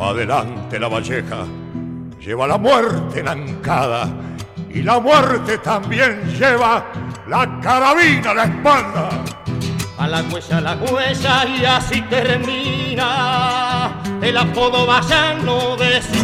Adelante la valleja, lleva la muerte nancada y la muerte también lleva la carabina a la espalda. A la huella, a la huella y así termina el apodo vallano de su.